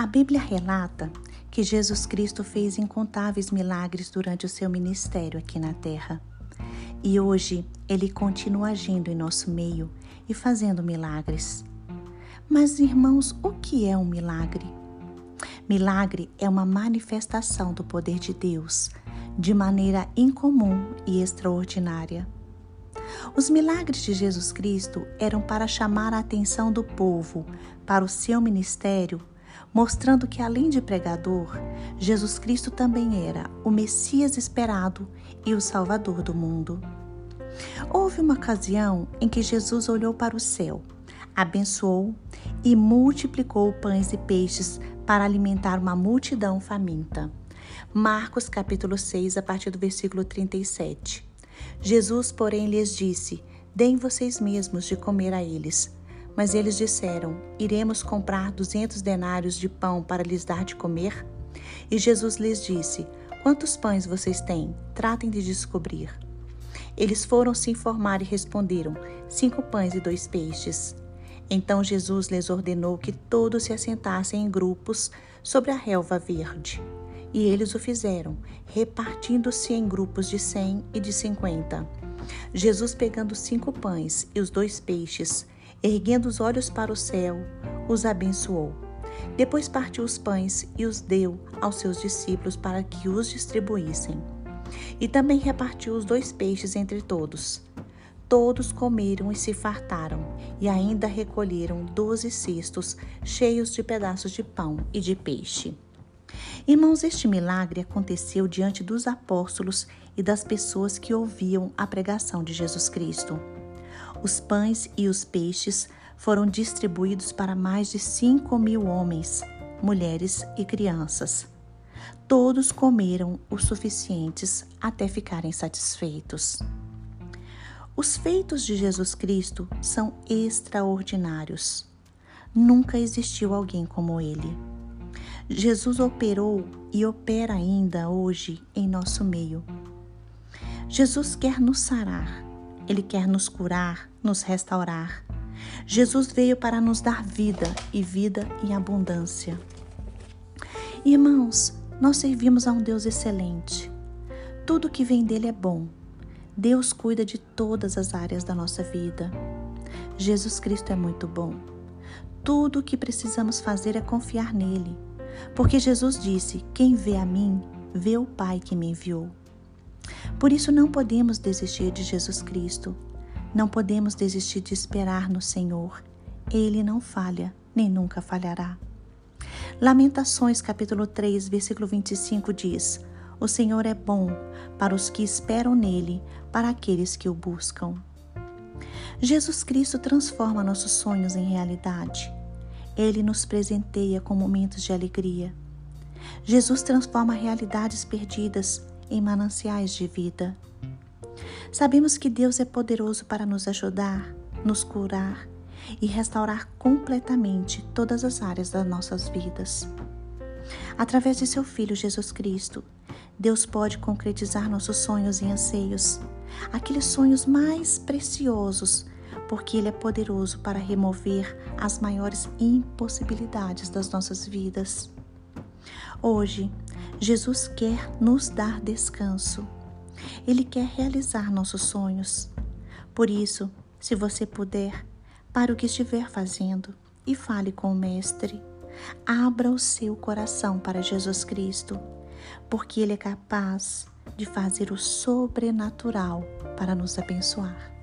A Bíblia relata que Jesus Cristo fez incontáveis milagres durante o seu ministério aqui na terra. E hoje ele continua agindo em nosso meio e fazendo milagres. Mas, irmãos, o que é um milagre? Milagre é uma manifestação do poder de Deus de maneira incomum e extraordinária. Os milagres de Jesus Cristo eram para chamar a atenção do povo para o seu ministério mostrando que além de pregador, Jesus Cristo também era o Messias esperado e o Salvador do mundo. Houve uma ocasião em que Jesus olhou para o céu, abençoou e multiplicou pães e peixes para alimentar uma multidão faminta. Marcos capítulo 6, a partir do versículo 37. Jesus, porém, lhes disse: Deem vocês mesmos de comer a eles. Mas eles disseram: Iremos comprar duzentos denários de pão para lhes dar de comer? E Jesus lhes disse: Quantos pães vocês têm? Tratem de descobrir. Eles foram se informar e responderam: Cinco pães e dois peixes. Então Jesus lhes ordenou que todos se assentassem em grupos sobre a relva verde. E eles o fizeram, repartindo-se em grupos de cem e de cinquenta. Jesus, pegando cinco pães e os dois peixes, erguendo os olhos para o céu, os abençoou. Depois partiu os pães e os deu aos seus discípulos para que os distribuíssem. E também repartiu os dois peixes entre todos. Todos comeram e se fartaram, e ainda recolheram doze cestos cheios de pedaços de pão e de peixe. Irmãos, este milagre aconteceu diante dos apóstolos e das pessoas que ouviam a pregação de Jesus Cristo. Os pães e os peixes foram distribuídos para mais de cinco mil homens, mulheres e crianças. Todos comeram o suficientes até ficarem satisfeitos. Os feitos de Jesus Cristo são extraordinários. Nunca existiu alguém como ele. Jesus operou e opera ainda hoje em nosso meio. Jesus quer nos sarar, ele quer nos curar, nos restaurar. Jesus veio para nos dar vida e vida em abundância. Irmãos, nós servimos a um Deus excelente. Tudo que vem dele é bom. Deus cuida de todas as áreas da nossa vida. Jesus Cristo é muito bom. Tudo o que precisamos fazer é confiar nele, porque Jesus disse: Quem vê a mim, vê o Pai que me enviou. Por isso não podemos desistir de Jesus Cristo. Não podemos desistir de esperar no Senhor. Ele não falha, nem nunca falhará. Lamentações capítulo 3, versículo 25 diz: O Senhor é bom para os que esperam nele, para aqueles que o buscam. Jesus Cristo transforma nossos sonhos em realidade. Ele nos presenteia com momentos de alegria. Jesus transforma realidades perdidas em mananciais de vida. Sabemos que Deus é poderoso para nos ajudar, nos curar e restaurar completamente todas as áreas das nossas vidas. Através de seu Filho Jesus Cristo, Deus pode concretizar nossos sonhos e anseios, aqueles sonhos mais preciosos, porque Ele é poderoso para remover as maiores impossibilidades das nossas vidas. Hoje, Jesus quer nos dar descanso ele quer realizar nossos sonhos. Por isso, se você puder, para o que estiver fazendo e fale com o Mestre. Abra o seu coração para Jesus Cristo, porque Ele é capaz de fazer o sobrenatural para nos abençoar.